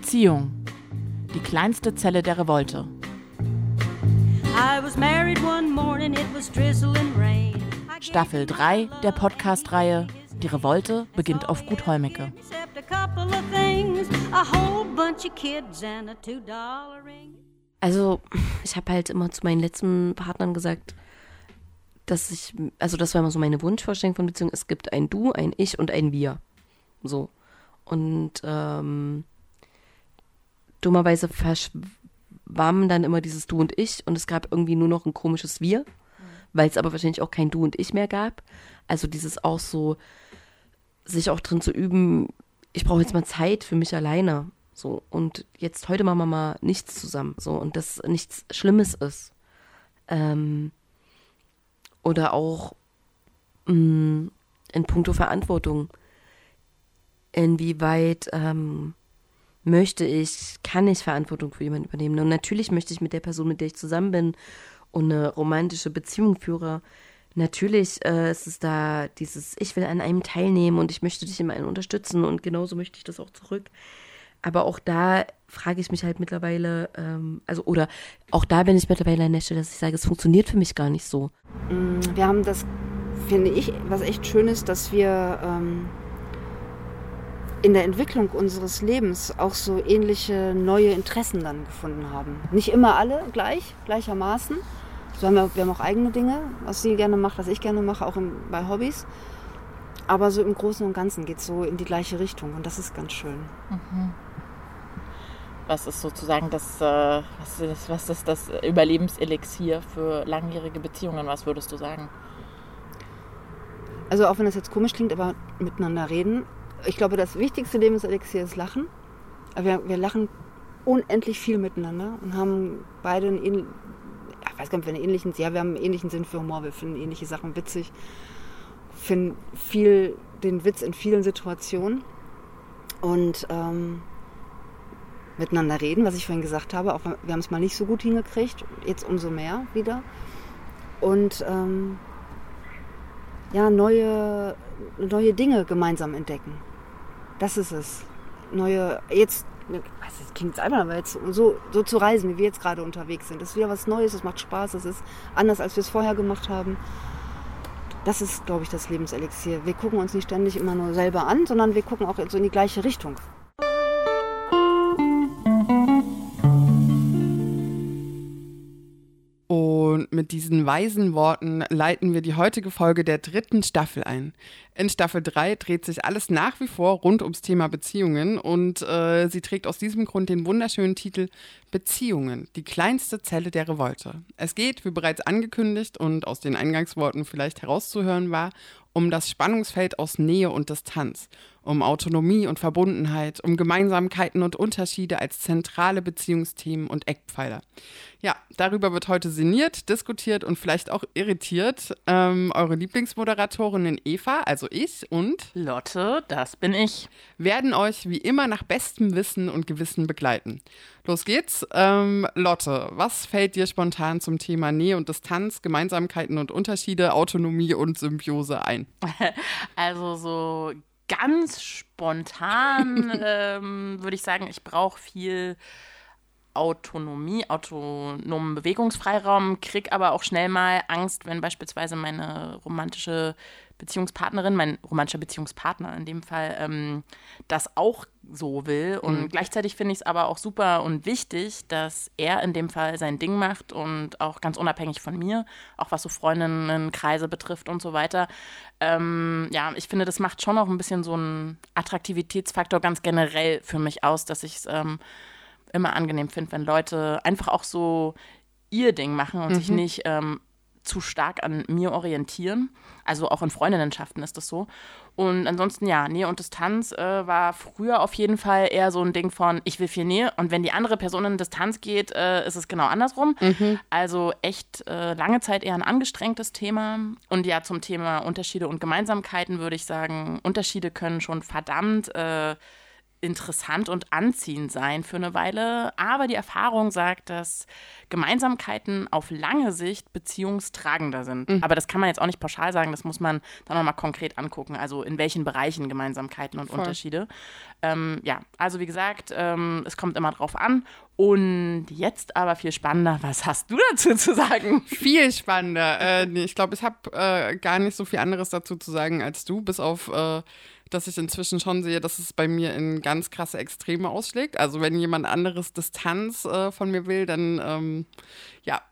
Beziehung. Die kleinste Zelle der Revolte. Staffel 3 der Podcast-Reihe Die Revolte beginnt auf Gut Holmecke. Also, ich habe halt immer zu meinen letzten Partnern gesagt, dass ich, also das war immer so meine Wunschvorstellung von Beziehung. Es gibt ein Du, ein Ich und ein Wir. So. Und ähm, dummerweise verschwammen dann immer dieses Du und Ich und es gab irgendwie nur noch ein komisches Wir, weil es aber wahrscheinlich auch kein Du und Ich mehr gab. Also dieses auch so, sich auch drin zu üben, ich brauche jetzt mal Zeit für mich alleine. So, und jetzt heute machen wir mal nichts zusammen. So, und das nichts Schlimmes ist. Ähm, oder auch mh, mm, in puncto Verantwortung. Inwieweit ähm, möchte ich, kann ich Verantwortung für jemanden übernehmen? Und natürlich möchte ich mit der Person, mit der ich zusammen bin und eine romantische Beziehung führe, natürlich äh, ist es da dieses, ich will an einem teilnehmen und ich möchte dich in einem unterstützen und genauso möchte ich das auch zurück. Aber auch da frage ich mich halt mittlerweile, ähm, also oder auch da bin ich mittlerweile an der Stelle, dass ich sage, es funktioniert für mich gar nicht so. Mm, wir haben das, finde ich, was echt schön ist, dass wir ähm, in der Entwicklung unseres Lebens auch so ähnliche neue Interessen dann gefunden haben. Nicht immer alle gleich, gleichermaßen. So haben wir, wir haben auch eigene Dinge, was sie gerne macht, was ich gerne mache, auch im, bei Hobbys. Aber so im Großen und Ganzen geht es so in die gleiche Richtung und das ist ganz schön. Mhm. Was ist sozusagen das, äh, was, ist, was ist das Überlebenselixier für langjährige Beziehungen? Was würdest du sagen? Also auch wenn das jetzt komisch klingt, aber miteinander reden. Ich glaube, das wichtigste Lebenselixier ist Lachen. Wir, wir lachen unendlich viel miteinander und haben beide einen ähnlichen, ich weiß gar nicht, einen ähnlichen, ja, wir haben einen ähnlichen Sinn für Humor, wir finden ähnliche Sachen witzig, finden viel den Witz in vielen Situationen und ähm, miteinander reden, was ich vorhin gesagt habe. Auch wir haben es mal nicht so gut hingekriegt, jetzt umso mehr wieder. Und ähm, ja, neue, neue Dinge gemeinsam entdecken. Das ist es. Neue, jetzt, das klingt jetzt einfach, aber jetzt so, so zu reisen, wie wir jetzt gerade unterwegs sind. Das ist wieder was Neues, das macht Spaß, das ist anders, als wir es vorher gemacht haben. Das ist, glaube ich, das Lebenselixier. Wir gucken uns nicht ständig immer nur selber an, sondern wir gucken auch so in die gleiche Richtung. Und mit diesen weisen Worten leiten wir die heutige Folge der dritten Staffel ein. In Staffel 3 dreht sich alles nach wie vor rund ums Thema Beziehungen und äh, sie trägt aus diesem Grund den wunderschönen Titel Beziehungen, die kleinste Zelle der Revolte. Es geht, wie bereits angekündigt und aus den Eingangsworten vielleicht herauszuhören war, um das Spannungsfeld aus Nähe und Distanz um Autonomie und Verbundenheit, um Gemeinsamkeiten und Unterschiede als zentrale Beziehungsthemen und Eckpfeiler. Ja, darüber wird heute sinniert, diskutiert und vielleicht auch irritiert. Ähm, eure Lieblingsmoderatorinnen Eva, also ich und Lotte, das bin ich, werden euch wie immer nach bestem Wissen und Gewissen begleiten. Los geht's. Ähm, Lotte, was fällt dir spontan zum Thema Nähe und Distanz, Gemeinsamkeiten und Unterschiede, Autonomie und Symbiose ein? Also so ganz spontan ähm, würde ich sagen, ich brauche viel Autonomie, autonomen Bewegungsfreiraum, krieg aber auch schnell mal Angst, wenn beispielsweise meine romantische Beziehungspartnerin, mein romantischer Beziehungspartner in dem Fall, ähm, das auch so will. Und mhm. gleichzeitig finde ich es aber auch super und wichtig, dass er in dem Fall sein Ding macht und auch ganz unabhängig von mir, auch was so Freundinnenkreise betrifft und so weiter. Ähm, ja, ich finde, das macht schon auch ein bisschen so einen Attraktivitätsfaktor ganz generell für mich aus, dass ich es ähm, immer angenehm finde, wenn Leute einfach auch so ihr Ding machen und mhm. sich nicht ähm, zu stark an mir orientieren. Also auch in Freundinnenschaften ist das so. Und ansonsten ja, Nähe und Distanz äh, war früher auf jeden Fall eher so ein Ding von, ich will viel Nähe und wenn die andere Person in Distanz geht, äh, ist es genau andersrum. Mhm. Also echt äh, lange Zeit eher ein angestrengtes Thema. Und ja, zum Thema Unterschiede und Gemeinsamkeiten würde ich sagen, Unterschiede können schon verdammt äh, interessant und anziehend sein für eine Weile, aber die Erfahrung sagt, dass Gemeinsamkeiten auf lange Sicht beziehungstragender sind. Mhm. Aber das kann man jetzt auch nicht pauschal sagen, das muss man dann nochmal konkret angucken, also in welchen Bereichen Gemeinsamkeiten und Voll. Unterschiede. Ähm, ja, also wie gesagt, ähm, es kommt immer drauf an. Und jetzt aber viel spannender, was hast du dazu zu sagen? Viel spannender. Äh, nee, ich glaube, ich habe äh, gar nicht so viel anderes dazu zu sagen als du, bis auf äh, dass ich inzwischen schon sehe, dass es bei mir in ganz krasse Extreme ausschlägt. Also wenn jemand anderes Distanz äh, von mir will, dann ähm, ja,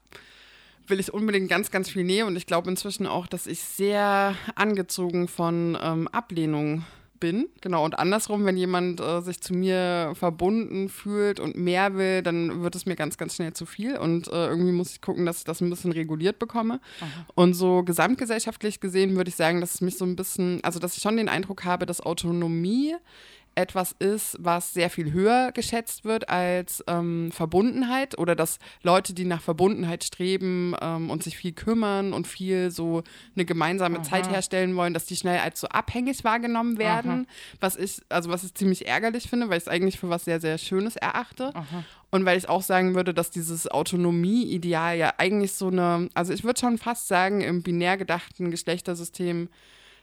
will ich unbedingt ganz, ganz viel Nähe. Und ich glaube inzwischen auch, dass ich sehr angezogen von ähm, Ablehnung bin. Genau, und andersrum, wenn jemand äh, sich zu mir verbunden fühlt und mehr will, dann wird es mir ganz, ganz schnell zu viel. Und äh, irgendwie muss ich gucken, dass ich das ein bisschen reguliert bekomme. Aha. Und so gesamtgesellschaftlich gesehen würde ich sagen, dass es mich so ein bisschen, also dass ich schon den Eindruck habe, dass Autonomie etwas ist, was sehr viel höher geschätzt wird als ähm, Verbundenheit oder dass Leute, die nach Verbundenheit streben ähm, und sich viel kümmern und viel so eine gemeinsame Aha. Zeit herstellen wollen, dass die schnell als so abhängig wahrgenommen werden, Aha. was ich also was ich ziemlich ärgerlich finde, weil ich es eigentlich für was sehr sehr Schönes erachte. Aha. Und weil ich auch sagen würde, dass dieses Autonomie-Ideal ja eigentlich so eine, also ich würde schon fast sagen, im binär gedachten Geschlechtersystem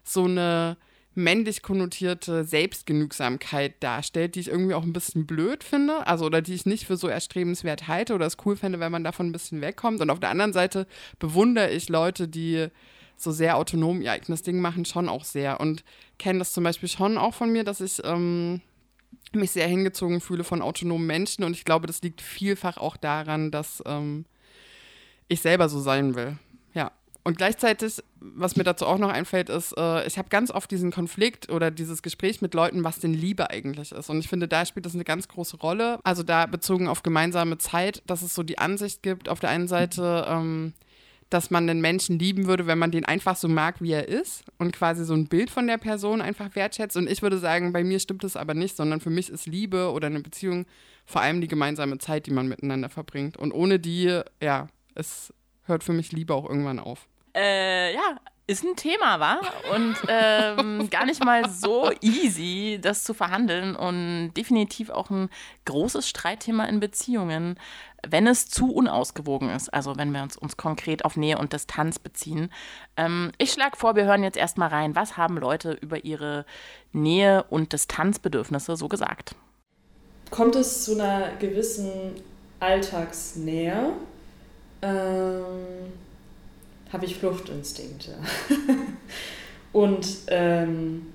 so eine männlich konnotierte Selbstgenügsamkeit darstellt, die ich irgendwie auch ein bisschen blöd finde, also oder die ich nicht für so erstrebenswert halte oder es cool fände, wenn man davon ein bisschen wegkommt. Und auf der anderen Seite bewundere ich Leute, die so sehr autonom ihr eigenes Ding machen, schon auch sehr. Und kenne das zum Beispiel schon auch von mir, dass ich ähm, mich sehr hingezogen fühle von autonomen Menschen. Und ich glaube, das liegt vielfach auch daran, dass ähm, ich selber so sein will. Und gleichzeitig, was mir dazu auch noch einfällt, ist, äh, ich habe ganz oft diesen Konflikt oder dieses Gespräch mit Leuten, was denn Liebe eigentlich ist. Und ich finde, da spielt das eine ganz große Rolle. Also da bezogen auf gemeinsame Zeit, dass es so die Ansicht gibt, auf der einen Seite, ähm, dass man den Menschen lieben würde, wenn man den einfach so mag, wie er ist und quasi so ein Bild von der Person einfach wertschätzt. Und ich würde sagen, bei mir stimmt das aber nicht, sondern für mich ist Liebe oder eine Beziehung vor allem die gemeinsame Zeit, die man miteinander verbringt. Und ohne die, ja, es hört für mich Liebe auch irgendwann auf äh, ja, ist ein Thema, war und ähm, gar nicht mal so easy, das zu verhandeln und definitiv auch ein großes Streitthema in Beziehungen, wenn es zu unausgewogen ist. Also wenn wir uns, uns konkret auf Nähe und Distanz beziehen. Ähm, ich schlage vor, wir hören jetzt erstmal rein, was haben Leute über ihre Nähe und Distanzbedürfnisse so gesagt? Kommt es zu einer gewissen Alltagsnähe? Ähm habe ich Fluchtinstinkte. und ähm,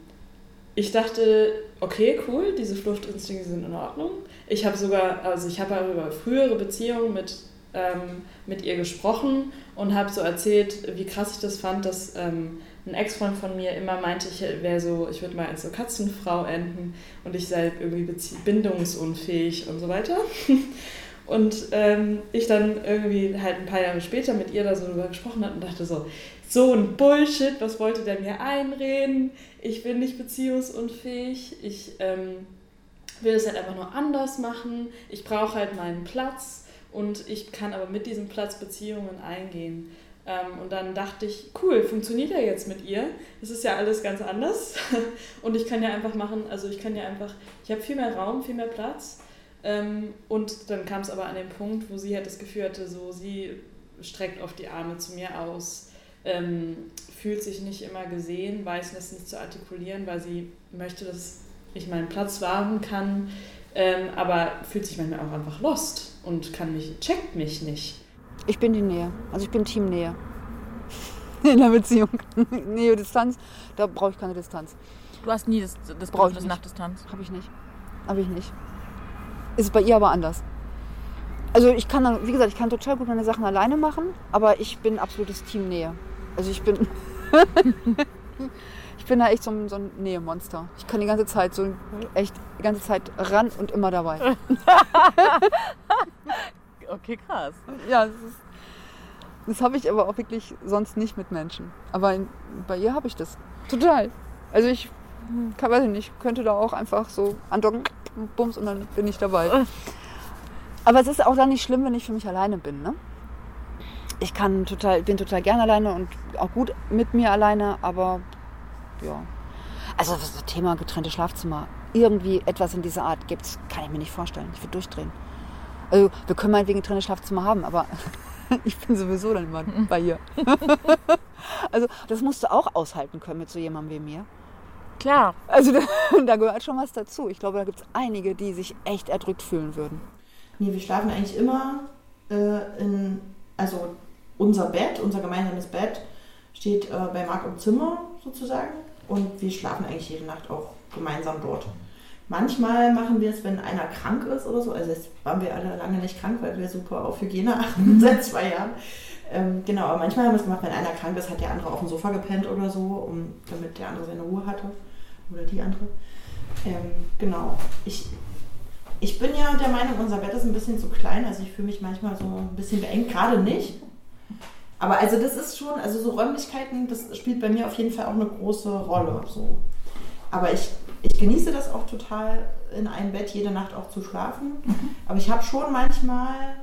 ich dachte, okay, cool, diese Fluchtinstinkte sind in Ordnung. Ich habe sogar, also ich habe über frühere Beziehungen mit, ähm, mit ihr gesprochen und habe so erzählt, wie krass ich das fand, dass ähm, ein Ex-Freund von mir immer meinte, ich wäre so, ich würde mal als so Katzenfrau enden und ich sei irgendwie bindungsunfähig und so weiter. Und ähm, ich dann irgendwie halt ein paar Jahre später mit ihr da so drüber gesprochen habe und dachte so, so ein Bullshit, was wollte der mir einreden? Ich bin nicht beziehungsunfähig, ich ähm, will es halt einfach nur anders machen, ich brauche halt meinen Platz und ich kann aber mit diesem Platz Beziehungen eingehen. Ähm, und dann dachte ich, cool, funktioniert ja jetzt mit ihr. Es ist ja alles ganz anders. und ich kann ja einfach machen, also ich kann ja einfach, ich habe viel mehr Raum, viel mehr Platz ähm, und dann kam es aber an den Punkt, wo sie halt das Gefühl hatte, so sie streckt oft die Arme zu mir aus, ähm, fühlt sich nicht immer gesehen, weiß das nicht zu artikulieren, weil sie möchte, dass ich meinen Platz wahren kann, ähm, aber fühlt sich manchmal auch einfach lost und kann mich, checkt mich nicht. Ich bin die Nähe, also ich bin Team Nähe. In der Beziehung. Nähe, Distanz, da brauche ich keine Distanz. Du hast nie das, das Bedürfnis nach Distanz? Habe ich nicht. Habe ich nicht. Ist bei ihr aber anders. Also ich kann dann, wie gesagt, ich kann total gut meine Sachen alleine machen, aber ich bin absolutes Team Nähe. Also ich bin. ich bin da echt so ein, so ein Nähemonster. Ich kann die ganze Zeit so echt die ganze Zeit ran und immer dabei. okay, krass. Ja, das, das habe ich aber auch wirklich sonst nicht mit Menschen. Aber bei ihr habe ich das. Total. Also ich kann, weiß ich nicht, könnte da auch einfach so andocken bums und dann bin ich dabei. Aber es ist auch dann nicht schlimm, wenn ich für mich alleine bin. Ne? Ich kann total, bin total gern alleine und auch gut mit mir alleine, aber ja. Also das Thema getrennte Schlafzimmer, irgendwie etwas in dieser Art gibt, kann ich mir nicht vorstellen. Ich würde durchdrehen. Also wir können meinetwegen ein getrenntes Schlafzimmer haben, aber ich bin sowieso dann immer bei ihr. also das musst du auch aushalten können mit so jemandem wie mir. Klar. Also da, da gehört schon was dazu. Ich glaube, da gibt es einige, die sich echt erdrückt fühlen würden. Nee, wir schlafen eigentlich immer äh, in, also unser Bett, unser gemeinsames Bett steht äh, bei Marc im Zimmer sozusagen und wir schlafen eigentlich jede Nacht auch gemeinsam dort. Manchmal machen wir es, wenn einer krank ist oder so. Also jetzt waren wir alle lange nicht krank, weil wir super auf Hygiene achten seit zwei Jahren. Ähm, genau, aber manchmal haben wir es gemacht, wenn einer krank ist, hat der andere auf dem Sofa gepennt oder so, um, damit der andere seine Ruhe hatte. Oder die andere. Ähm, genau. Ich, ich bin ja der Meinung, unser Bett ist ein bisschen zu klein. Also ich fühle mich manchmal so ein bisschen beengt, gerade nicht. Aber also das ist schon, also so Räumlichkeiten, das spielt bei mir auf jeden Fall auch eine große Rolle. So. Aber ich ich genieße das auch total, in einem Bett jede Nacht auch zu schlafen. Mhm. Aber ich habe schon manchmal,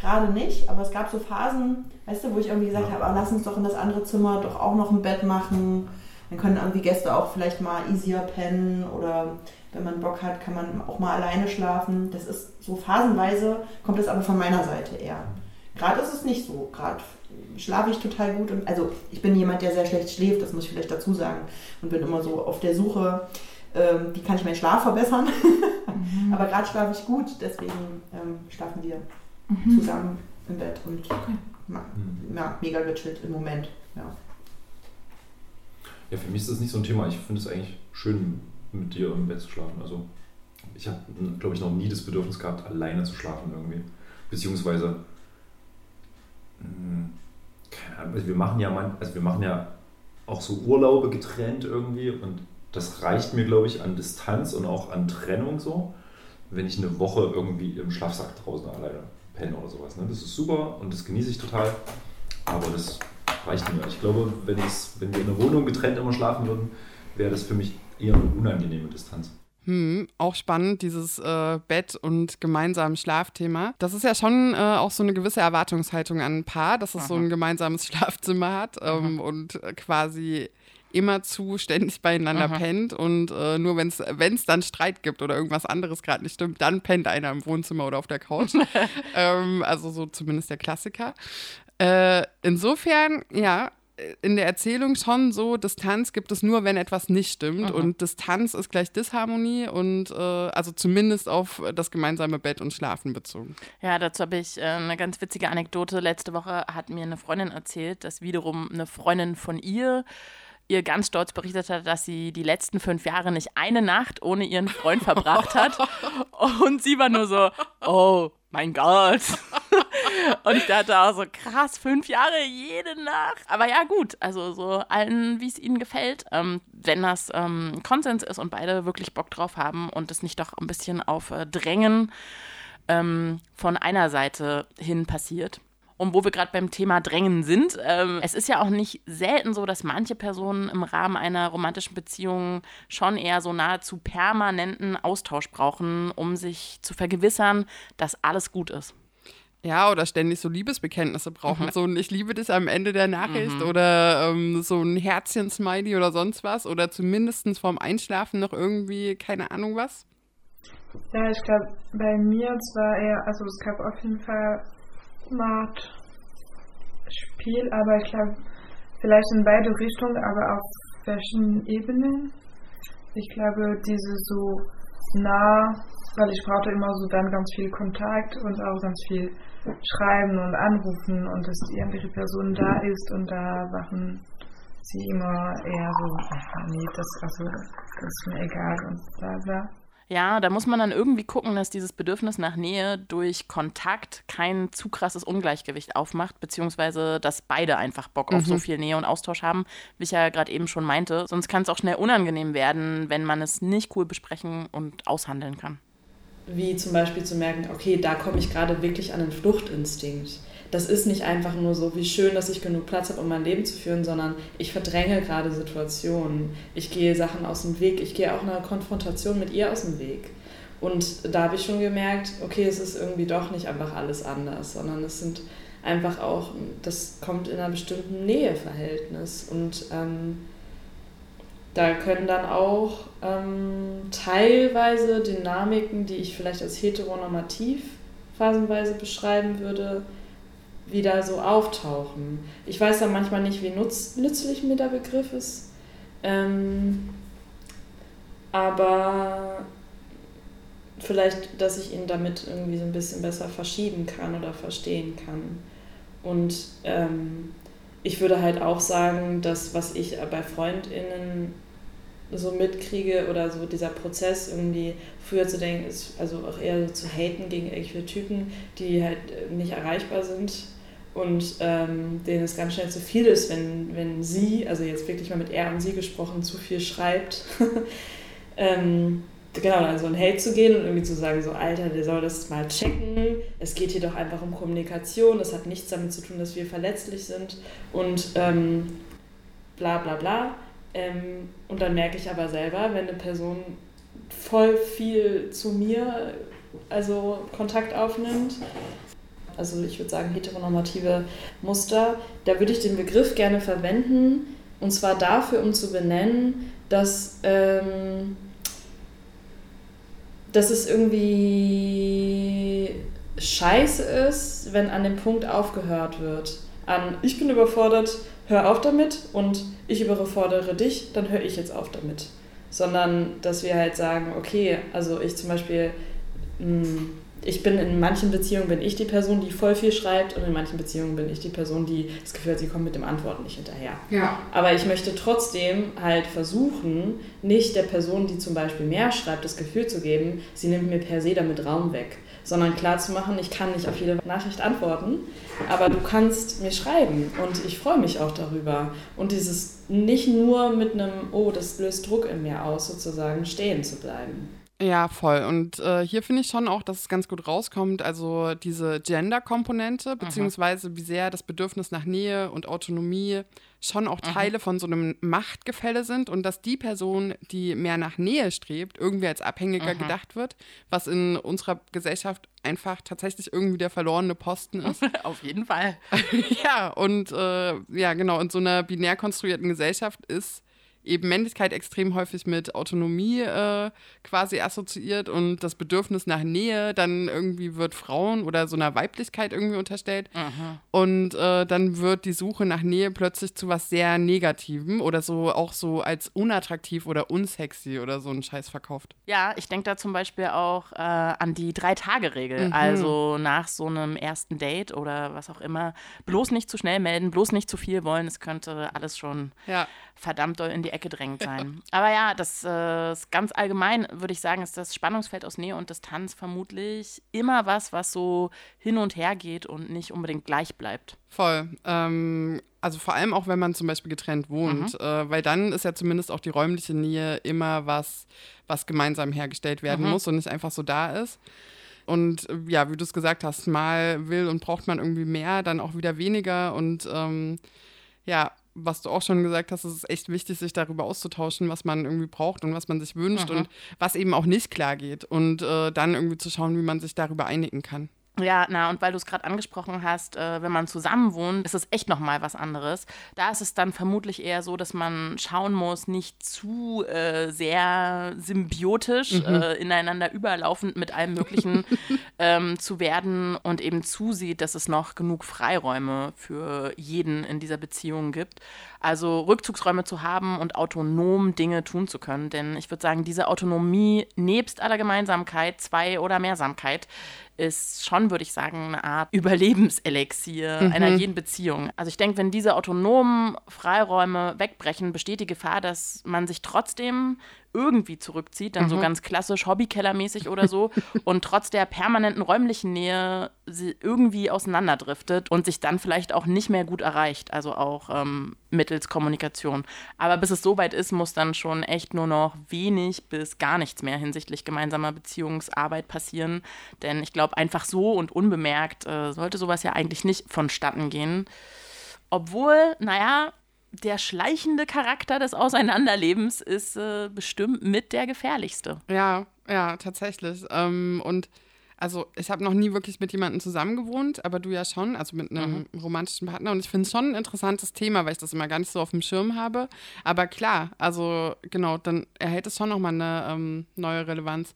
gerade nicht, aber es gab so Phasen, weißt du, wo ich irgendwie gesagt ja. habe, oh, lass uns doch in das andere Zimmer doch auch noch ein Bett machen. Dann können irgendwie Gäste auch vielleicht mal easier pennen oder wenn man Bock hat, kann man auch mal alleine schlafen. Das ist so phasenweise, kommt das aber von meiner Seite eher. Gerade ist es nicht so. Gerade schlafe ich total gut. Und, also ich bin jemand, der sehr schlecht schläft, das muss ich vielleicht dazu sagen. Und bin immer so auf der Suche, ähm, wie kann ich meinen Schlaf verbessern. Mhm. Aber gerade schlafe ich gut, deswegen ähm, schlafen wir mhm. zusammen im Bett und okay. ja, mega gechillt im Moment. Ja. Ja, für mich ist das nicht so ein Thema. Ich finde es eigentlich schön, mit dir im Bett zu schlafen. Also ich habe, glaube ich, noch nie das Bedürfnis gehabt, alleine zu schlafen irgendwie. Beziehungsweise hm, keine Ahnung, also wir machen ja man, also wir machen ja auch so Urlaube getrennt irgendwie und das reicht mir, glaube ich, an Distanz und auch an Trennung so, wenn ich eine Woche irgendwie im Schlafsack draußen alleine penne oder sowas. Ne? Das ist super und das genieße ich total, aber das reicht mir. Ich glaube, wenn, wenn wir in der Wohnung getrennt immer schlafen würden, wäre das für mich eher eine unangenehme Distanz. Hm, auch spannend, dieses äh, Bett- und gemeinsamen Schlafthema. Das ist ja schon äh, auch so eine gewisse Erwartungshaltung an ein Paar, dass es Aha. so ein gemeinsames Schlafzimmer hat ähm, und äh, quasi immerzu ständig beieinander Aha. pennt und äh, nur wenn es dann Streit gibt oder irgendwas anderes gerade nicht stimmt, dann pennt einer im Wohnzimmer oder auf der Couch. ähm, also so zumindest der Klassiker. Äh, insofern, ja, in der Erzählung schon so, Distanz gibt es nur, wenn etwas nicht stimmt. Aha. Und Distanz ist gleich Disharmonie und äh, also zumindest auf das gemeinsame Bett und Schlafen bezogen. Ja, dazu habe ich äh, eine ganz witzige Anekdote. Letzte Woche hat mir eine Freundin erzählt, dass wiederum eine Freundin von ihr ihr ganz stolz berichtet hat, dass sie die letzten fünf Jahre nicht eine Nacht ohne ihren Freund verbracht hat. Und sie war nur so, oh mein Gott. Und ich dachte auch so, krass, fünf Jahre jede Nacht. Aber ja, gut, also so allen, wie es ihnen gefällt. Ähm, wenn das ähm, Konsens ist und beide wirklich Bock drauf haben und es nicht doch ein bisschen auf äh, Drängen ähm, von einer Seite hin passiert. Und wo wir gerade beim Thema Drängen sind, ähm, es ist ja auch nicht selten so, dass manche Personen im Rahmen einer romantischen Beziehung schon eher so nahezu permanenten Austausch brauchen, um sich zu vergewissern, dass alles gut ist. Ja, oder ständig so Liebesbekenntnisse brauchen. Mhm. So ein Ich liebe dich am Ende der Nachricht mhm. oder ähm, so ein Herzchen-Smiley oder sonst was. Oder zumindest vorm Einschlafen noch irgendwie, keine Ahnung was. Ja, ich glaube, bei mir zwar eher, also es gab auf jeden Fall Smart Spiel, aber ich glaube, vielleicht in beide Richtungen, aber auf verschiedenen Ebenen. Ich glaube, diese so nah, weil ich brauchte immer so dann ganz viel Kontakt und auch ganz viel schreiben und anrufen und dass die andere Person da ist und da machen sie immer eher so, nee, das, also, das ist mir egal und bla bla. Ja, da muss man dann irgendwie gucken, dass dieses Bedürfnis nach Nähe durch Kontakt kein zu krasses Ungleichgewicht aufmacht, beziehungsweise dass beide einfach Bock auf so mhm. viel Nähe und Austausch haben, wie ich ja gerade eben schon meinte. Sonst kann es auch schnell unangenehm werden, wenn man es nicht cool besprechen und aushandeln kann. Wie zum Beispiel zu merken, okay, da komme ich gerade wirklich an den Fluchtinstinkt das ist nicht einfach nur so, wie schön, dass ich genug Platz habe, um mein Leben zu führen, sondern ich verdränge gerade Situationen. Ich gehe Sachen aus dem Weg. Ich gehe auch einer Konfrontation mit ihr aus dem Weg. Und da habe ich schon gemerkt, okay, es ist irgendwie doch nicht einfach alles anders, sondern es sind einfach auch, das kommt in einer bestimmten Näheverhältnis. Und ähm, da können dann auch ähm, teilweise Dynamiken, die ich vielleicht als heteronormativ phasenweise beschreiben würde, wieder so auftauchen. Ich weiß dann manchmal nicht, wie nutz, nützlich mir der Begriff ist, ähm, aber vielleicht, dass ich ihn damit irgendwie so ein bisschen besser verschieben kann oder verstehen kann. Und ähm, ich würde halt auch sagen, dass was ich bei FreundInnen so mitkriege oder so dieser Prozess irgendwie früher zu denken ist, also auch eher so zu haten gegen irgendwelche Typen, die halt nicht erreichbar sind und ähm, denen es ganz schnell zu viel ist, wenn, wenn sie, also jetzt wirklich mal mit er und sie gesprochen, zu viel schreibt. ähm, genau, dann so ein Hate zu gehen und irgendwie zu sagen, so Alter, der soll das mal checken. Es geht hier doch einfach um Kommunikation. Es hat nichts damit zu tun, dass wir verletzlich sind und ähm, bla bla bla. Ähm, und dann merke ich aber selber, wenn eine Person voll viel zu mir, also Kontakt aufnimmt, also ich würde sagen heteronormative Muster, da würde ich den Begriff gerne verwenden, und zwar dafür, um zu benennen, dass, ähm, dass es irgendwie scheiße ist, wenn an dem Punkt aufgehört wird. An ich bin überfordert, hör auf damit und ich überfordere dich, dann höre ich jetzt auf damit. Sondern, dass wir halt sagen, okay, also ich zum Beispiel, hm, ich bin in manchen Beziehungen bin ich die Person, die voll viel schreibt und in manchen Beziehungen bin ich die Person, die das Gefühl hat, sie kommt mit dem Antworten nicht hinterher. Ja. Aber ich möchte trotzdem halt versuchen, nicht der Person, die zum Beispiel mehr schreibt, das Gefühl zu geben, sie nimmt mir per se damit Raum weg, sondern klar zu machen, ich kann nicht auf jede Nachricht antworten, aber du kannst mir schreiben und ich freue mich auch darüber. Und dieses nicht nur mit einem, oh, das löst Druck in mir aus, sozusagen stehen zu bleiben. Ja, voll. Und äh, hier finde ich schon auch, dass es ganz gut rauskommt, also diese Gender-Komponente, beziehungsweise wie sehr das Bedürfnis nach Nähe und Autonomie schon auch Teile von so einem Machtgefälle sind und dass die Person, die mehr nach Nähe strebt, irgendwie als abhängiger gedacht wird, was in unserer Gesellschaft einfach tatsächlich irgendwie der verlorene Posten ist. Auf jeden Fall. ja, und äh, ja, genau, in so einer binär konstruierten Gesellschaft ist eben Männlichkeit extrem häufig mit Autonomie äh, quasi assoziiert und das Bedürfnis nach Nähe dann irgendwie wird Frauen oder so einer Weiblichkeit irgendwie unterstellt. Mhm. Und äh, dann wird die Suche nach Nähe plötzlich zu was sehr Negativem oder so auch so als unattraktiv oder unsexy oder so ein Scheiß verkauft. Ja, ich denke da zum Beispiel auch äh, an die Drei-Tage-Regel. Mhm. Also nach so einem ersten Date oder was auch immer, bloß nicht zu schnell melden, bloß nicht zu viel wollen. Es könnte alles schon Ja. verdammt doll in die Ecke drängt sein. Aber ja, das äh, ist ganz allgemein, würde ich sagen, ist das Spannungsfeld aus Nähe und Distanz vermutlich immer was, was so hin und her geht und nicht unbedingt gleich bleibt. Voll. Ähm, also vor allem auch, wenn man zum Beispiel getrennt wohnt, äh, weil dann ist ja zumindest auch die räumliche Nähe immer was, was gemeinsam hergestellt werden Mhm. muss und nicht einfach so da ist. Und äh, ja, wie du es gesagt hast, mal will und braucht man irgendwie mehr, dann auch wieder weniger. Und ähm, ja, was du auch schon gesagt hast, es ist echt wichtig, sich darüber auszutauschen, was man irgendwie braucht und was man sich wünscht Mhm. und was eben auch nicht klar geht. Und äh, dann irgendwie zu schauen, wie man sich darüber einigen kann. Ja, na, und weil du es gerade angesprochen hast, äh, wenn man zusammen wohnt, ist es echt nochmal was anderes. Da ist es dann vermutlich eher so, dass man schauen muss, nicht zu äh, sehr symbiotisch, äh, ineinander überlaufend mit allem Möglichen ähm, zu werden und eben zusieht, dass es noch genug Freiräume für jeden in dieser Beziehung gibt. Also Rückzugsräume zu haben und autonom Dinge tun zu können. Denn ich würde sagen, diese Autonomie nebst aller Gemeinsamkeit, Zwei- oder Mehrsamkeit, ist schon, würde ich sagen, eine Art Überlebenselixier einer jeden Beziehung. Also ich denke, wenn diese autonomen Freiräume wegbrechen, besteht die Gefahr, dass man sich trotzdem irgendwie zurückzieht, dann so ganz klassisch Hobbykellermäßig oder so, und trotz der permanenten räumlichen Nähe sie irgendwie auseinanderdriftet und sich dann vielleicht auch nicht mehr gut erreicht, also auch ähm, mittels Kommunikation. Aber bis es soweit ist, muss dann schon echt nur noch wenig bis gar nichts mehr hinsichtlich gemeinsamer Beziehungsarbeit passieren. Denn ich glaube, einfach so und unbemerkt äh, sollte sowas ja eigentlich nicht vonstatten gehen. Obwohl, naja, der schleichende Charakter des Auseinanderlebens ist äh, bestimmt mit der gefährlichste. Ja, ja, tatsächlich. Ähm, und Also ich habe noch nie wirklich mit jemandem zusammengewohnt, aber du ja schon, also mit einem Mhm. romantischen Partner. Und ich finde es schon ein interessantes Thema, weil ich das immer gar nicht so auf dem Schirm habe. Aber klar, also genau, dann erhält es schon nochmal eine ähm, neue Relevanz.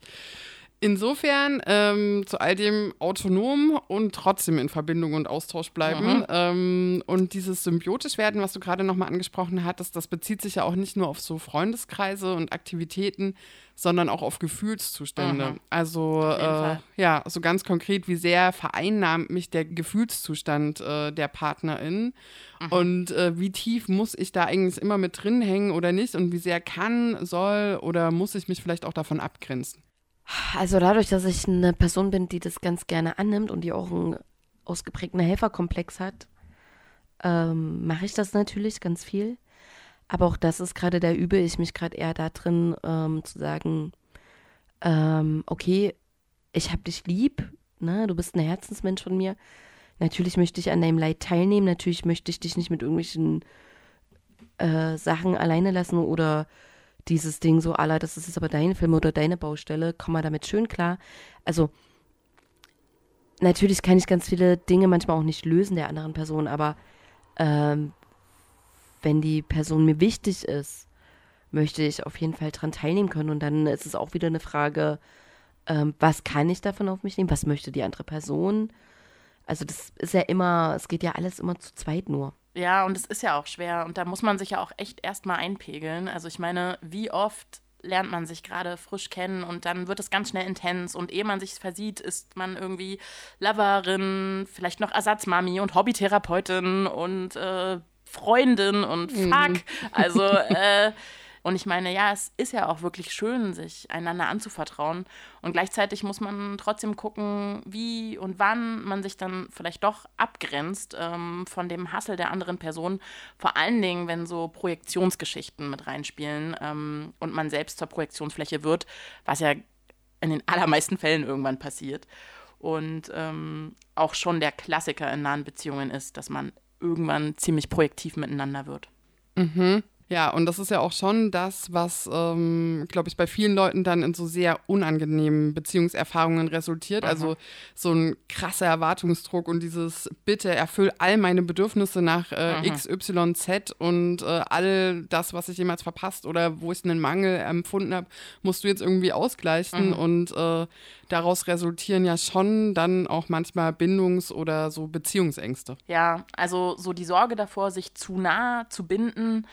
Insofern ähm, zu all dem autonom und trotzdem in Verbindung und Austausch bleiben. Mhm. Ähm, und dieses symbiotisch werden, was du gerade nochmal angesprochen hattest, das bezieht sich ja auch nicht nur auf so Freundeskreise und Aktivitäten, sondern auch auf Gefühlszustände. Mhm. Also äh, ja, so ganz konkret, wie sehr vereinnahmt mich der Gefühlszustand äh, der Partnerin Mhm. und äh, wie tief muss ich da eigentlich immer mit drin hängen oder nicht und wie sehr kann, soll oder muss ich mich vielleicht auch davon abgrenzen. Also dadurch, dass ich eine Person bin, die das ganz gerne annimmt und die auch einen ausgeprägten Helferkomplex hat, ähm, mache ich das natürlich ganz viel. Aber auch das ist gerade, da übe ich mich gerade eher da drin, ähm, zu sagen, ähm, okay, ich hab dich lieb, ne, du bist ein Herzensmensch von mir. Natürlich möchte ich an deinem Leid teilnehmen, natürlich möchte ich dich nicht mit irgendwelchen äh, Sachen alleine lassen oder dieses Ding so, aller, das ist aber dein Film oder deine Baustelle, komm mal damit schön klar. Also, natürlich kann ich ganz viele Dinge manchmal auch nicht lösen der anderen Person, aber ähm, wenn die Person mir wichtig ist, möchte ich auf jeden Fall dran teilnehmen können. Und dann ist es auch wieder eine Frage, ähm, was kann ich davon auf mich nehmen? Was möchte die andere Person? Also das ist ja immer, es geht ja alles immer zu zweit nur. Ja, und es ist ja auch schwer. Und da muss man sich ja auch echt erstmal einpegeln. Also ich meine, wie oft lernt man sich gerade frisch kennen und dann wird es ganz schnell intens und ehe man sich versieht, ist man irgendwie Loverin, vielleicht noch Ersatzmami und Hobbytherapeutin und äh, Freundin und fuck. Also, äh, und ich meine, ja, es ist ja auch wirklich schön, sich einander anzuvertrauen. Und gleichzeitig muss man trotzdem gucken, wie und wann man sich dann vielleicht doch abgrenzt ähm, von dem Hassel der anderen Person. Vor allen Dingen, wenn so Projektionsgeschichten mit reinspielen ähm, und man selbst zur Projektionsfläche wird, was ja in den allermeisten Fällen irgendwann passiert. Und ähm, auch schon der Klassiker in nahen Beziehungen ist, dass man irgendwann ziemlich projektiv miteinander wird. Ja, und das ist ja auch schon das, was, ähm, glaube ich, bei vielen Leuten dann in so sehr unangenehmen Beziehungserfahrungen resultiert. Also so ein krasser Erwartungsdruck und dieses Bitte erfüll all meine Bedürfnisse nach äh, X, Y, Z und äh, all das, was ich jemals verpasst oder wo ich einen Mangel empfunden habe, musst du jetzt irgendwie ausgleichen. Und äh, daraus resultieren ja schon dann auch manchmal Bindungs- oder so Beziehungsängste. Ja, also so die Sorge davor, sich zu nah zu binden,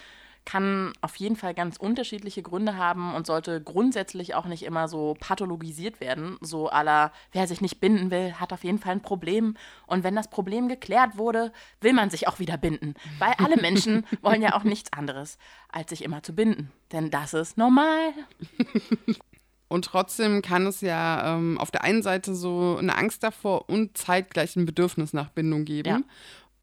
kann auf jeden Fall ganz unterschiedliche Gründe haben und sollte grundsätzlich auch nicht immer so pathologisiert werden. So aller, wer sich nicht binden will, hat auf jeden Fall ein Problem. Und wenn das Problem geklärt wurde, will man sich auch wieder binden. Weil alle Menschen wollen ja auch nichts anderes, als sich immer zu binden. Denn das ist normal. Und trotzdem kann es ja ähm, auf der einen Seite so eine Angst davor und zeitgleich ein Bedürfnis nach Bindung geben. Ja.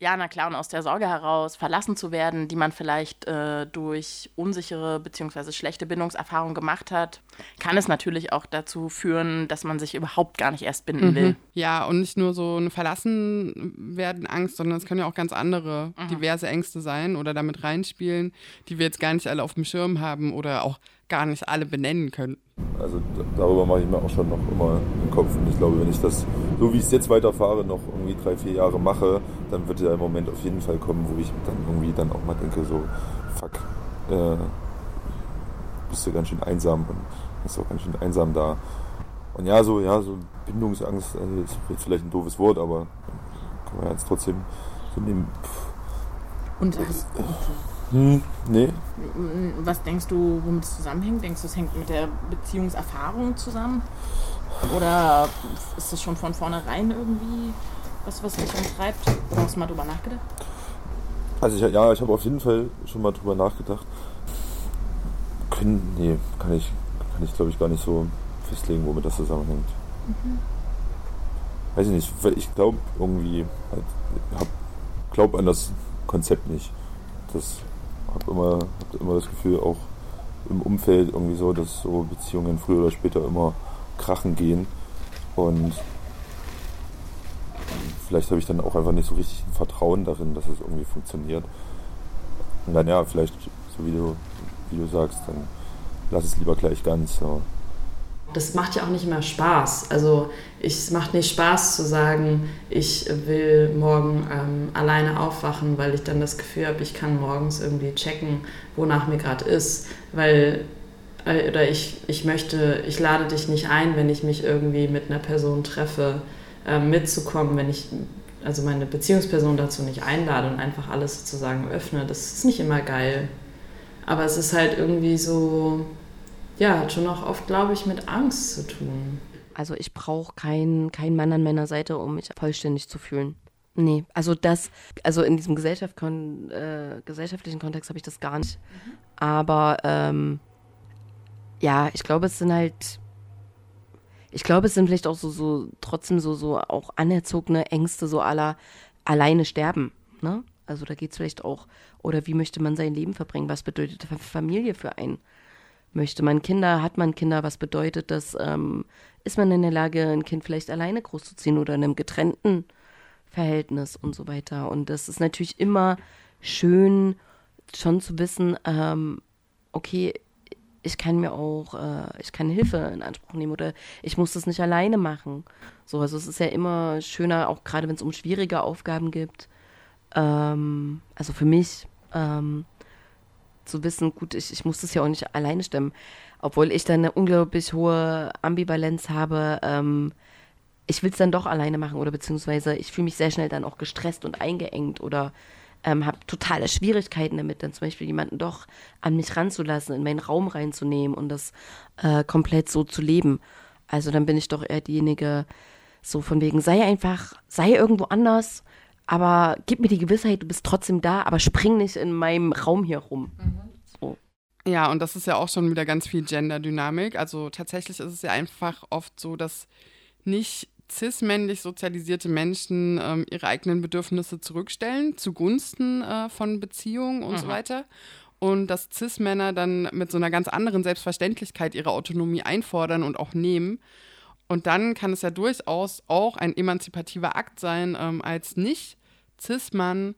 Ja, na klar, und aus der Sorge heraus, verlassen zu werden, die man vielleicht äh, durch unsichere bzw. schlechte Bindungserfahrungen gemacht hat, kann es natürlich auch dazu führen, dass man sich überhaupt gar nicht erst binden will. Ja, und nicht nur so eine verlassen werden Angst, sondern es können ja auch ganz andere diverse Ängste sein oder damit reinspielen, die wir jetzt gar nicht alle auf dem Schirm haben oder auch gar nicht alle benennen können. Also darüber mache ich mir auch schon noch immer im Kopf. Und ich glaube, wenn ich das, so wie ich es jetzt weiterfahre, noch irgendwie drei, vier Jahre mache, dann wird der Moment auf jeden Fall kommen, wo ich dann irgendwie dann auch mal denke, so, fuck, äh, bist du ganz schön einsam und bist auch ganz schön einsam da. Und ja, so, ja, so Bindungsangst, also ist vielleicht ein doofes Wort, aber kann man jetzt trotzdem so nehmen. Pff, Und hast, hm, nee, was denkst du, womit es zusammenhängt? Denkst du, es hängt mit der Beziehungserfahrung zusammen? Oder ist das schon von vornherein irgendwie was, was dich umtreibt? Oder hast du mal drüber nachgedacht? Also ich, ja, ich habe auf jeden Fall schon mal drüber nachgedacht. Können, nee, kann ich, kann ich glaube ich gar nicht so festlegen, womit das zusammenhängt. Weiß ich nicht, weil ich glaube irgendwie, halt, hab, glaub an das Konzept nicht. Das habe immer, hab immer das Gefühl, auch im Umfeld irgendwie so, dass so Beziehungen früher oder später immer krachen gehen und vielleicht habe ich dann auch einfach nicht so richtig ein Vertrauen darin, dass es irgendwie funktioniert. Und dann ja, vielleicht, so wie du, wie du sagst, dann lass es lieber gleich ganz. So. Das macht ja auch nicht immer Spaß. Also ich, es macht nicht Spaß zu sagen, ich will morgen ähm, alleine aufwachen, weil ich dann das Gefühl habe, ich kann morgens irgendwie checken, wonach mir gerade ist. Weil, äh, oder ich, ich möchte, ich lade dich nicht ein, wenn ich mich irgendwie mit einer Person treffe, äh, mitzukommen, wenn ich also meine Beziehungsperson dazu nicht einlade und einfach alles sozusagen öffne. Das ist nicht immer geil. Aber es ist halt irgendwie so, ja, hat schon auch oft, glaube ich, mit Angst zu tun. Also ich brauche keinen kein Mann an meiner Seite, um mich vollständig zu fühlen. Nee, also das, also in diesem Gesellschaft kon, äh, gesellschaftlichen Kontext habe ich das gar nicht. Mhm. Aber ähm, ja, ich glaube, es sind halt, ich glaube, es sind vielleicht auch so, so trotzdem so, so auch anerzogene Ängste, so aller alleine sterben. Ne? Also da geht es vielleicht auch, oder wie möchte man sein Leben verbringen? Was bedeutet Familie für einen? Möchte man Kinder, hat man Kinder, was bedeutet das? Ähm, ist man in der Lage, ein Kind vielleicht alleine großzuziehen oder in einem getrennten Verhältnis und so weiter? Und das ist natürlich immer schön, schon zu wissen, ähm, okay, ich kann mir auch, äh, ich kann Hilfe in Anspruch nehmen oder ich muss das nicht alleine machen. So, also es ist ja immer schöner, auch gerade wenn es um schwierige Aufgaben gibt. Ähm, also für mich, ähm, zu wissen, gut, ich, ich muss das ja auch nicht alleine stemmen. Obwohl ich dann eine unglaublich hohe Ambivalenz habe, ähm, ich will es dann doch alleine machen oder beziehungsweise ich fühle mich sehr schnell dann auch gestresst und eingeengt oder ähm, habe totale Schwierigkeiten damit, dann zum Beispiel jemanden doch an mich ranzulassen, in meinen Raum reinzunehmen und das äh, komplett so zu leben. Also dann bin ich doch eher diejenige, so von wegen, sei einfach, sei irgendwo anders, aber gib mir die Gewissheit, du bist trotzdem da, aber spring nicht in meinem Raum hier rum. Mhm. So. Ja, und das ist ja auch schon wieder ganz viel Gender-Dynamik. Also tatsächlich ist es ja einfach oft so, dass nicht cis-männlich sozialisierte Menschen ähm, ihre eigenen Bedürfnisse zurückstellen zugunsten äh, von Beziehungen und mhm. so weiter. Und dass cis-Männer dann mit so einer ganz anderen Selbstverständlichkeit ihre Autonomie einfordern und auch nehmen. Und dann kann es ja durchaus auch ein emanzipativer Akt sein, ähm, als nicht cis-Mann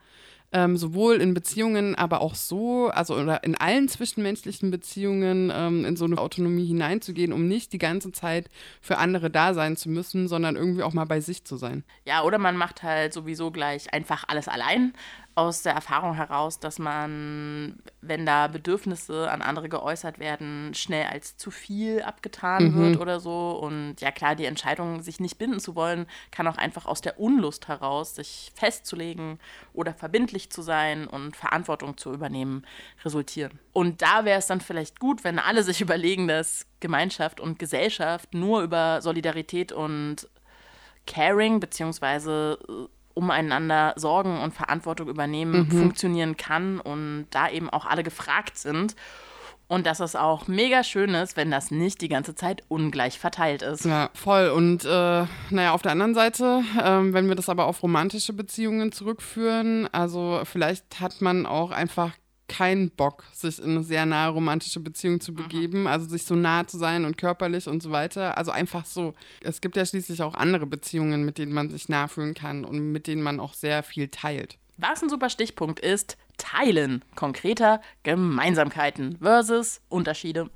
ähm, sowohl in Beziehungen, aber auch so, also oder in allen zwischenmenschlichen Beziehungen ähm, in so eine Autonomie hineinzugehen, um nicht die ganze Zeit für andere da sein zu müssen, sondern irgendwie auch mal bei sich zu sein. Ja, oder man macht halt sowieso gleich einfach alles allein aus der Erfahrung heraus, dass man, wenn da Bedürfnisse an andere geäußert werden, schnell als zu viel abgetan mhm. wird oder so. Und ja klar, die Entscheidung, sich nicht binden zu wollen, kann auch einfach aus der Unlust heraus, sich festzulegen oder verbindlich zu sein und Verantwortung zu übernehmen, resultieren. Und da wäre es dann vielleicht gut, wenn alle sich überlegen, dass Gemeinschaft und Gesellschaft nur über Solidarität und Caring beziehungsweise äh, umeinander sorgen und Verantwortung übernehmen mhm. funktionieren kann und da eben auch alle gefragt sind. Und dass es auch mega schön ist, wenn das nicht die ganze Zeit ungleich verteilt ist. Ja, voll. Und äh, naja, auf der anderen Seite, äh, wenn wir das aber auf romantische Beziehungen zurückführen, also vielleicht hat man auch einfach keinen Bock, sich in eine sehr nahe romantische Beziehung zu mhm. begeben, mhm. also sich so nah zu sein und körperlich und so weiter. Also einfach so. Es gibt ja schließlich auch andere Beziehungen, mit denen man sich nah fühlen kann und mit denen man auch sehr viel teilt. Was ein super Stichpunkt ist, teilen. Konkreter Gemeinsamkeiten versus Unterschiede.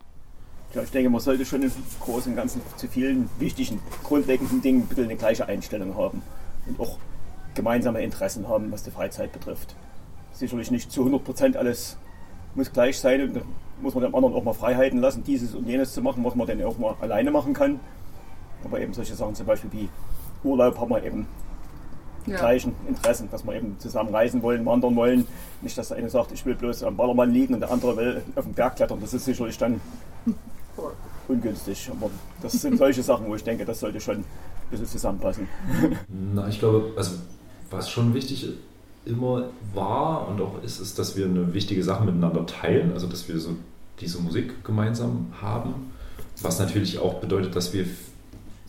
Ja, ich denke, man sollte schon im Großen und Ganzen zu vielen wichtigen, grundlegenden Dingen ein bisschen eine gleiche Einstellung haben und auch gemeinsame Interessen haben, was die Freizeit betrifft sicherlich nicht zu 100 Prozent alles muss gleich sein und da muss man dem anderen auch mal Freiheiten lassen, dieses und jenes zu machen, was man dann auch mal alleine machen kann. Aber eben solche Sachen zum Beispiel wie Urlaub haben wir eben die ja. gleichen Interessen, dass wir eben zusammen reisen wollen, wandern wollen. Nicht, dass der eine sagt, ich will bloß am Ballermann liegen und der andere will auf den Berg klettern. Das ist sicherlich dann ungünstig. Aber das sind solche Sachen, wo ich denke, das sollte schon ein bisschen zusammenpassen. Na, ich glaube, also was schon wichtig ist, immer war und auch ist, ist, dass wir eine wichtige Sache miteinander teilen, also dass wir so diese Musik gemeinsam haben, was natürlich auch bedeutet, dass wir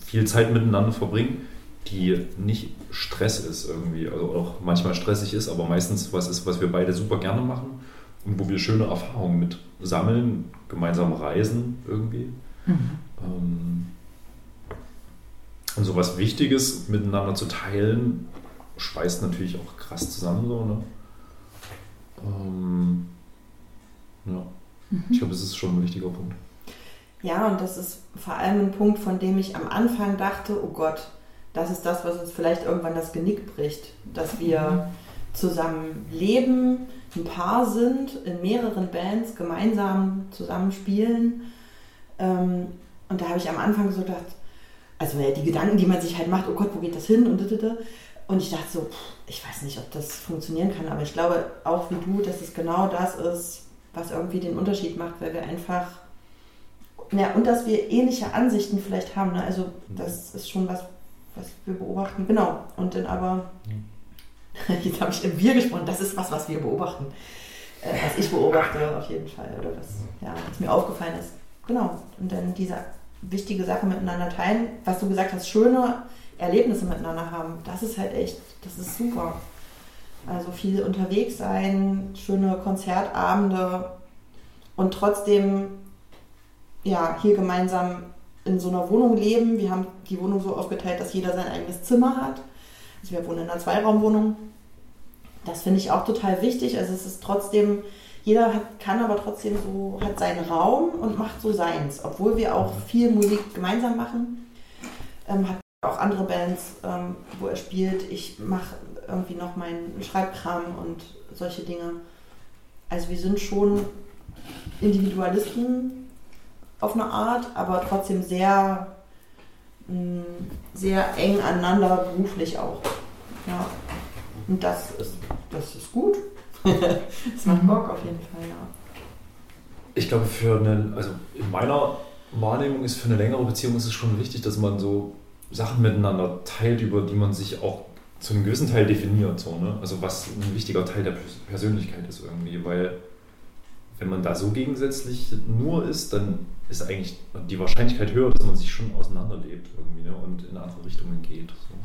viel Zeit miteinander verbringen, die nicht Stress ist irgendwie, also auch manchmal stressig ist, aber meistens was ist, was wir beide super gerne machen und wo wir schöne Erfahrungen mit sammeln, gemeinsam reisen irgendwie. Mhm. Ähm, und so was Wichtiges miteinander zu teilen, schweißt natürlich auch krass zusammen so, ne? Ähm, ja. Mhm. Ich glaube, das ist schon ein wichtiger Punkt. Ja, und das ist vor allem ein Punkt, von dem ich am Anfang dachte, oh Gott, das ist das, was uns vielleicht irgendwann das Genick bricht, dass wir zusammen leben, ein Paar sind, in mehreren Bands gemeinsam zusammen spielen. Ähm, und da habe ich am Anfang so gedacht, also die Gedanken, die man sich halt macht, oh Gott, wo geht das hin und und ich dachte so, ich weiß nicht, ob das funktionieren kann, aber ich glaube auch wie du, dass es genau das ist, was irgendwie den Unterschied macht, weil wir einfach, ja, und dass wir ähnliche Ansichten vielleicht haben. Ne? Also das ist schon was, was wir beobachten. Genau. Und dann aber, jetzt habe ich im Wir gesprochen, das ist was, was wir beobachten. Äh, was ich beobachte auf jeden Fall oder was, ja, was mir aufgefallen ist. Genau. Und dann diese wichtige Sache miteinander teilen, was du gesagt hast, schöne Erlebnisse miteinander haben. Das ist halt echt, das ist super. Also viel unterwegs sein, schöne Konzertabende und trotzdem ja, hier gemeinsam in so einer Wohnung leben. Wir haben die Wohnung so aufgeteilt, dass jeder sein eigenes Zimmer hat. Also wir wohnen in einer Zweiraumwohnung. Das finde ich auch total wichtig. Also es ist trotzdem, jeder hat, kann aber trotzdem so, hat seinen Raum und macht so seins. Obwohl wir auch viel Musik gemeinsam machen, ähm, hat auch andere Bands, ähm, wo er spielt. Ich mache irgendwie noch meinen Schreibkram und solche Dinge. Also wir sind schon Individualisten auf eine Art, aber trotzdem sehr, mh, mm, sehr eng aneinander, beruflich auch. Ja. Und das ist, das ist gut. das macht Bock auf jeden Fall, ja. Ich glaube, für einen, also in meiner Wahrnehmung ist für eine längere Beziehung ist es schon wichtig, dass man so Sachen miteinander teilt, über die man sich auch zu einem gewissen Teil definiert. So, ne? Also was ein wichtiger Teil der Persönlichkeit ist irgendwie, weil wenn man da so gegensätzlich nur ist, dann ist eigentlich die Wahrscheinlichkeit höher, dass man sich schon auseinanderlebt irgendwie ne? und in andere Richtungen geht. So.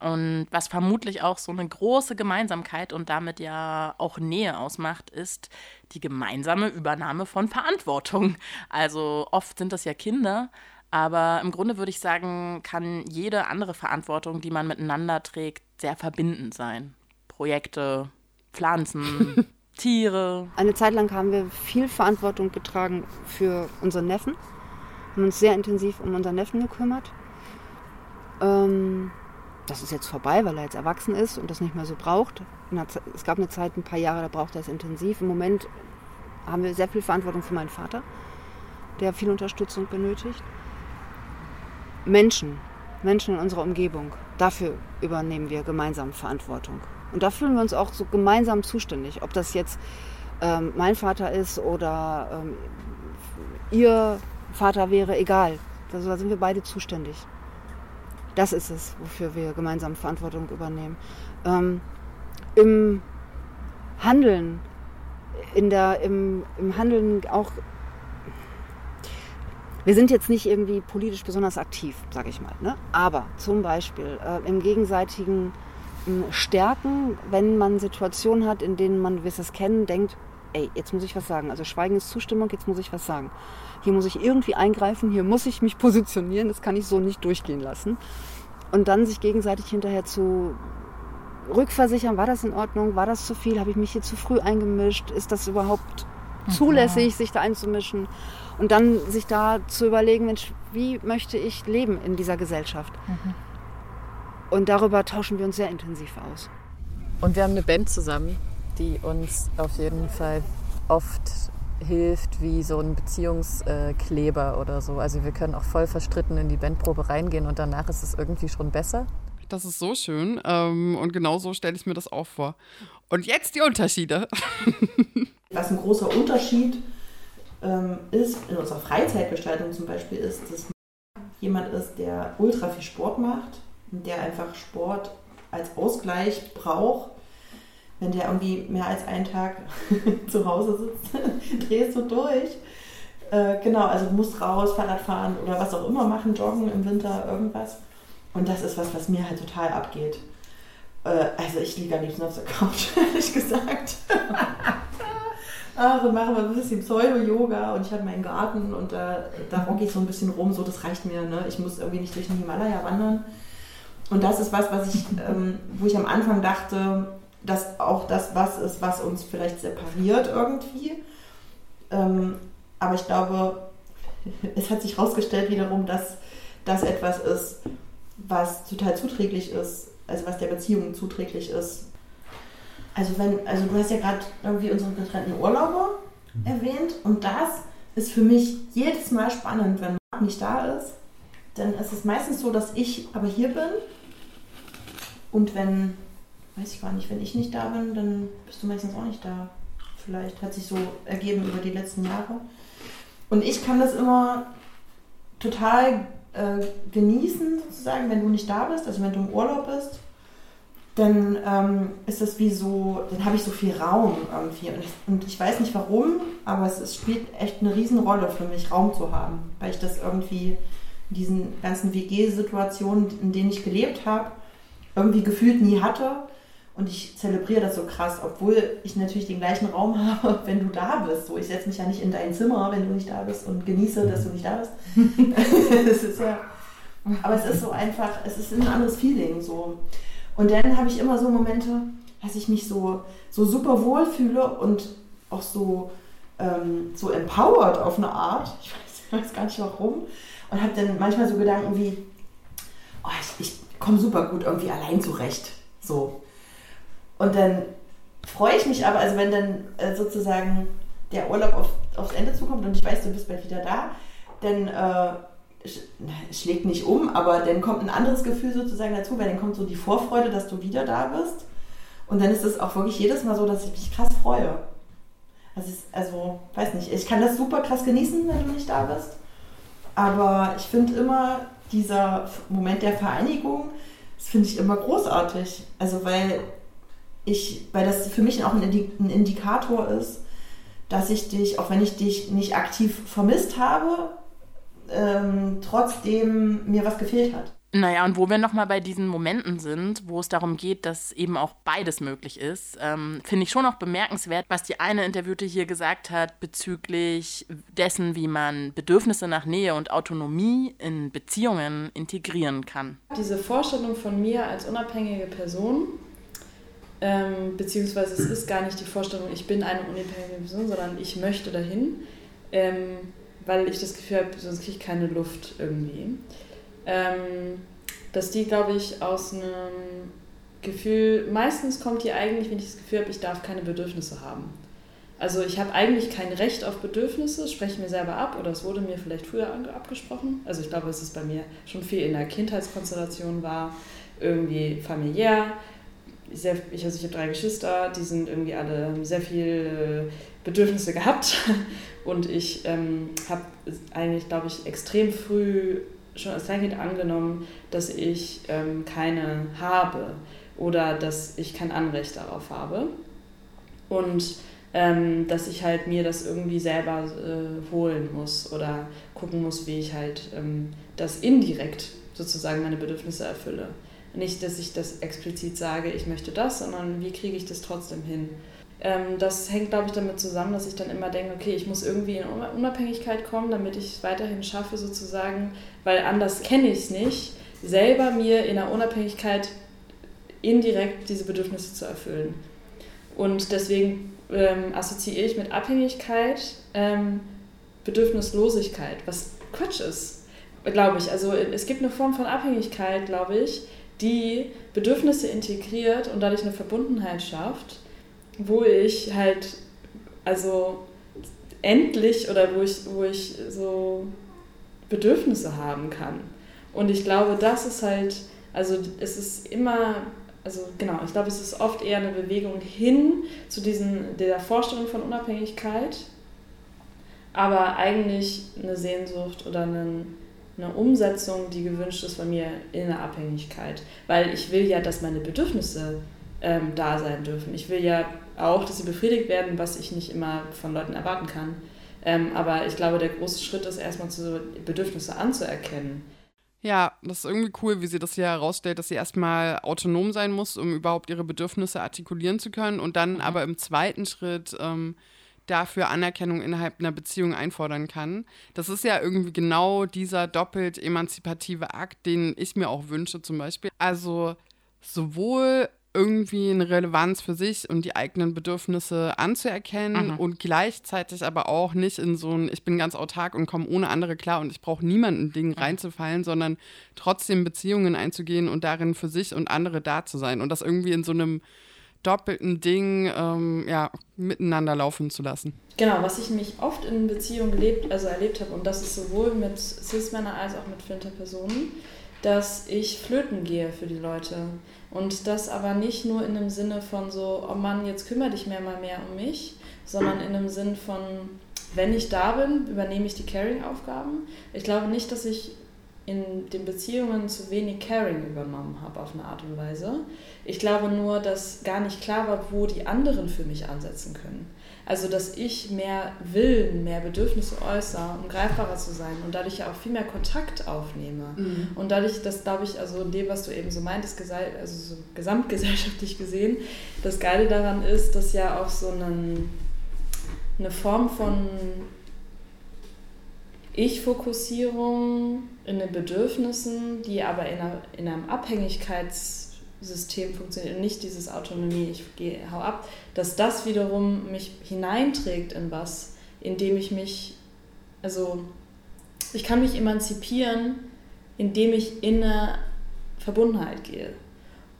Und was vermutlich auch so eine große Gemeinsamkeit und damit ja auch Nähe ausmacht, ist die gemeinsame Übernahme von Verantwortung. Also oft sind das ja Kinder, aber im Grunde würde ich sagen, kann jede andere Verantwortung, die man miteinander trägt, sehr verbindend sein. Projekte, Pflanzen, Tiere. Eine Zeit lang haben wir viel Verantwortung getragen für unseren Neffen, haben uns sehr intensiv um unseren Neffen gekümmert. Ähm, das ist jetzt vorbei, weil er jetzt erwachsen ist und das nicht mehr so braucht. Es gab eine Zeit, ein paar Jahre, da braucht er es intensiv. Im Moment haben wir sehr viel Verantwortung für meinen Vater, der viel Unterstützung benötigt. Menschen, Menschen in unserer Umgebung, dafür übernehmen wir gemeinsam Verantwortung. Und da fühlen wir uns auch so gemeinsam zuständig. Ob das jetzt ähm, mein Vater ist oder ähm, ihr Vater wäre, egal. Also da sind wir beide zuständig. Das ist es, wofür wir gemeinsam Verantwortung übernehmen. Ähm, Im Handeln, in der, im, im Handeln auch wir sind jetzt nicht irgendwie politisch besonders aktiv, sage ich mal. Ne? Aber zum Beispiel äh, im gegenseitigen äh, Stärken, wenn man Situationen hat, in denen man gewisses Kennen denkt, ey, jetzt muss ich was sagen. Also Schweigen ist Zustimmung, jetzt muss ich was sagen. Hier muss ich irgendwie eingreifen, hier muss ich mich positionieren, das kann ich so nicht durchgehen lassen. Und dann sich gegenseitig hinterher zu rückversichern, war das in Ordnung, war das zu viel, habe ich mich hier zu früh eingemischt, ist das überhaupt. Zulässig, sich da einzumischen? Und dann sich da zu überlegen, Mensch, wie möchte ich leben in dieser Gesellschaft? Mhm. Und darüber tauschen wir uns sehr intensiv aus. Und wir haben eine Band zusammen, die uns auf jeden Fall oft hilft wie so ein Beziehungskleber oder so. Also wir können auch voll verstritten in die Bandprobe reingehen und danach ist es irgendwie schon besser. Das ist so schön ähm, und genau so stelle ich mir das auch vor. Und jetzt die Unterschiede. Was ein großer Unterschied ist, ähm, ist, in unserer Freizeitgestaltung zum Beispiel, ist, dass jemand ist, der ultra viel Sport macht und der einfach Sport als Ausgleich braucht. Wenn der irgendwie mehr als einen Tag zu Hause sitzt, drehst du durch. Äh, genau, also du musst raus, Fahrrad fahren oder was auch immer machen, joggen im Winter, irgendwas. Und das ist was, was mir halt total abgeht. Äh, also ich liege am liebsten auf der Couch, ehrlich gesagt. ach, machen wir ein bisschen Pseudo-Yoga und ich habe meinen Garten und da, da rocke ich so ein bisschen rum, so das reicht mir, ne? ich muss irgendwie nicht durch den Himalaya wandern. Und das ist was, was ich, ähm, wo ich am Anfang dachte, dass auch das was ist, was uns vielleicht separiert irgendwie. Ähm, aber ich glaube, es hat sich herausgestellt wiederum, dass das etwas ist, was total zuträglich ist, also was der Beziehung zuträglich ist. Also wenn, also du hast ja gerade irgendwie unsere getrennten Urlaube erwähnt und das ist für mich jedes Mal spannend, wenn Marc nicht da ist. Dann ist es meistens so, dass ich aber hier bin und wenn, weiß ich gar nicht, wenn ich nicht da bin, dann bist du meistens auch nicht da. Vielleicht hat sich so ergeben über die letzten Jahre. Und ich kann das immer total äh, genießen, sozusagen, wenn du nicht da bist, also wenn du im Urlaub bist, dann ähm, ist das wie so, dann habe ich so viel Raum irgendwie. Und ich, und ich, weiß nicht warum, aber es, es spielt echt eine Riesenrolle für mich, Raum zu haben, weil ich das irgendwie in diesen ganzen WG-Situationen, in denen ich gelebt habe, irgendwie gefühlt nie hatte. Und ich zelebriere das so krass, obwohl ich natürlich den gleichen Raum habe, wenn du da bist. So, ich setze mich ja nicht in dein Zimmer, wenn du nicht da bist und genieße, dass du nicht da bist. das ist ja, aber es ist so einfach, es ist ein anderes Feeling. So. Und dann habe ich immer so Momente, dass ich mich so, so super wohl fühle und auch so, ähm, so empowered auf eine Art. Ich weiß, weiß gar nicht warum. Und habe dann manchmal so Gedanken wie, oh, ich, ich komme super gut irgendwie allein zurecht. So. Und dann freue ich mich aber, also wenn dann äh, sozusagen der Urlaub auf, aufs Ende zukommt und ich weiß, du bist bald wieder da, dann äh, schlägt nicht um, aber dann kommt ein anderes Gefühl sozusagen dazu, weil dann kommt so die Vorfreude, dass du wieder da bist. Und dann ist es auch wirklich jedes Mal so, dass ich mich krass freue. Also, also, weiß nicht, ich kann das super krass genießen, wenn du nicht da bist. Aber ich finde immer, dieser Moment der Vereinigung, das finde ich immer großartig. Also, weil ich, weil das für mich auch ein Indikator ist, dass ich dich, auch wenn ich dich nicht aktiv vermisst habe, ähm, trotzdem mir was gefehlt hat. Naja, und wo wir nochmal bei diesen Momenten sind, wo es darum geht, dass eben auch beides möglich ist, ähm, finde ich schon auch bemerkenswert, was die eine Interviewte hier gesagt hat bezüglich dessen, wie man Bedürfnisse nach Nähe und Autonomie in Beziehungen integrieren kann. Diese Vorstellung von mir als unabhängige Person, ähm, beziehungsweise es ist gar nicht die Vorstellung, ich bin eine unabhängige Person, sondern ich möchte dahin. Ähm, weil ich das Gefühl habe, sonst kriege ich keine Luft irgendwie. Ähm, dass die, glaube ich, aus einem Gefühl, meistens kommt die eigentlich, wenn ich das Gefühl habe, ich darf keine Bedürfnisse haben. Also ich habe eigentlich kein Recht auf Bedürfnisse, spreche mir selber ab oder es wurde mir vielleicht früher abgesprochen. Also ich glaube, es bei mir schon viel in der Kindheitskonstellation war, irgendwie familiär. Sehr, ich, also ich habe drei Geschwister, die sind irgendwie alle sehr viel äh, Bedürfnisse gehabt und ich ähm, habe eigentlich, glaube ich, extrem früh schon als Kleinkind angenommen, dass ich ähm, keine habe oder dass ich kein Anrecht darauf habe. Und ähm, dass ich halt mir das irgendwie selber äh, holen muss oder gucken muss, wie ich halt ähm, das indirekt sozusagen meine Bedürfnisse erfülle. Nicht, dass ich das explizit sage, ich möchte das, sondern wie kriege ich das trotzdem hin. Ähm, das hängt, glaube ich, damit zusammen, dass ich dann immer denke, okay, ich muss irgendwie in Unabhängigkeit kommen, damit ich es weiterhin schaffe, sozusagen, weil anders kenne ich es nicht, selber mir in der Unabhängigkeit indirekt diese Bedürfnisse zu erfüllen. Und deswegen ähm, assoziiere ich mit Abhängigkeit ähm, Bedürfnislosigkeit, was Quatsch ist, glaube ich. Also es gibt eine Form von Abhängigkeit, glaube ich, die Bedürfnisse integriert und dadurch eine Verbundenheit schafft wo ich halt, also endlich oder wo ich, wo ich so Bedürfnisse haben kann. Und ich glaube, das ist halt, also es ist immer, also genau, ich glaube, es ist oft eher eine Bewegung hin zu diesen, der Vorstellung von Unabhängigkeit, aber eigentlich eine Sehnsucht oder eine, eine Umsetzung, die gewünscht ist von mir in der Abhängigkeit. Weil ich will ja, dass meine Bedürfnisse ähm, da sein dürfen. Ich will ja auch, dass sie befriedigt werden, was ich nicht immer von Leuten erwarten kann. Ähm, aber ich glaube, der große Schritt ist erstmal, zu Bedürfnisse anzuerkennen. Ja, das ist irgendwie cool, wie sie das hier herausstellt, dass sie erstmal autonom sein muss, um überhaupt ihre Bedürfnisse artikulieren zu können und dann mhm. aber im zweiten Schritt ähm, dafür Anerkennung innerhalb einer Beziehung einfordern kann. Das ist ja irgendwie genau dieser doppelt emanzipative Akt, den ich mir auch wünsche zum Beispiel. Also sowohl irgendwie eine Relevanz für sich und die eigenen Bedürfnisse anzuerkennen Mhm. und gleichzeitig aber auch nicht in so ein, ich bin ganz autark und komme ohne andere klar und ich brauche niemanden Ding reinzufallen, sondern trotzdem Beziehungen einzugehen und darin für sich und andere da zu sein und das irgendwie in so einem doppelten Ding ähm, ja, miteinander laufen zu lassen. Genau, was ich mich oft in Beziehungen gelebt, also erlebt habe, und das ist sowohl mit Cis-Männern als auch mit Flinter-Personen, dass ich flöten gehe für die Leute. Und das aber nicht nur in dem Sinne von so, oh Mann, jetzt kümmere dich mehr mal mehr um mich, sondern in dem Sinn von, wenn ich da bin, übernehme ich die Caring-Aufgaben. Ich glaube nicht, dass ich in den Beziehungen zu wenig Caring übernommen habe auf eine Art und Weise. Ich glaube nur, dass gar nicht klar war, wo die anderen für mich ansetzen können. Also, dass ich mehr Willen, mehr Bedürfnisse äußere, um greifbarer zu sein und dadurch ja auch viel mehr Kontakt aufnehme. Und dadurch, dass, glaube ich, also in dem, was du eben so meintest, also so gesamtgesellschaftlich gesehen, das Geile daran ist, dass ja auch so einen, eine Form von Ich-Fokussierung in den Bedürfnissen, die aber in, einer, in einem Abhängigkeitssystem funktioniert und nicht dieses Autonomie, ich gehe, hau ab, dass das wiederum mich hineinträgt in was, in dem ich mich, also ich kann mich emanzipieren, indem ich in eine Verbundenheit gehe.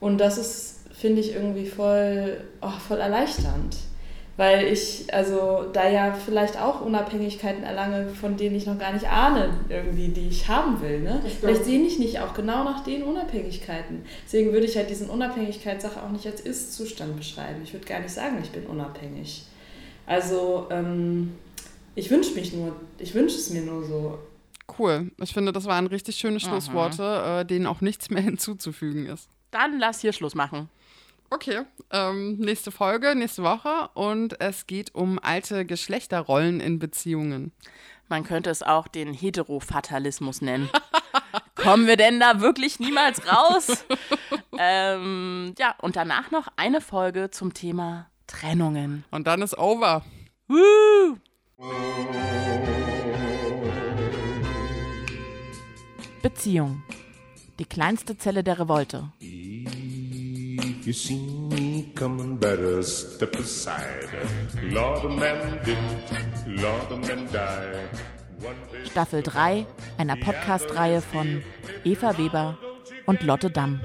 Und das ist, finde ich, irgendwie voll, oh, voll erleichternd. Weil ich, also da ja vielleicht auch Unabhängigkeiten erlange, von denen ich noch gar nicht ahne, irgendwie, die ich haben will. Ne? Vielleicht sehne ich nicht auch genau nach den Unabhängigkeiten. Deswegen würde ich halt diesen Unabhängigkeitssache auch nicht als Ist-Zustand beschreiben. Ich würde gar nicht sagen, ich bin unabhängig. Also, ähm, ich wünsche mich nur, ich wünsche es mir nur so. Cool. Ich finde, das waren richtig schöne Aha. Schlussworte, äh, denen auch nichts mehr hinzuzufügen ist. Dann lass hier Schluss machen. Okay, ähm, nächste Folge, nächste Woche und es geht um alte Geschlechterrollen in Beziehungen. Man könnte es auch den Heterofatalismus nennen. Kommen wir denn da wirklich niemals raus? ähm, ja, und danach noch eine Folge zum Thema Trennungen. Und dann ist over. Woo! Beziehung. Die kleinste Zelle der Revolte. You see me coming, better step aside. Lord, a man did, Lord, a man day Staffel 3 einer Podcast-Reihe von Eva Weber und Lotte Damm.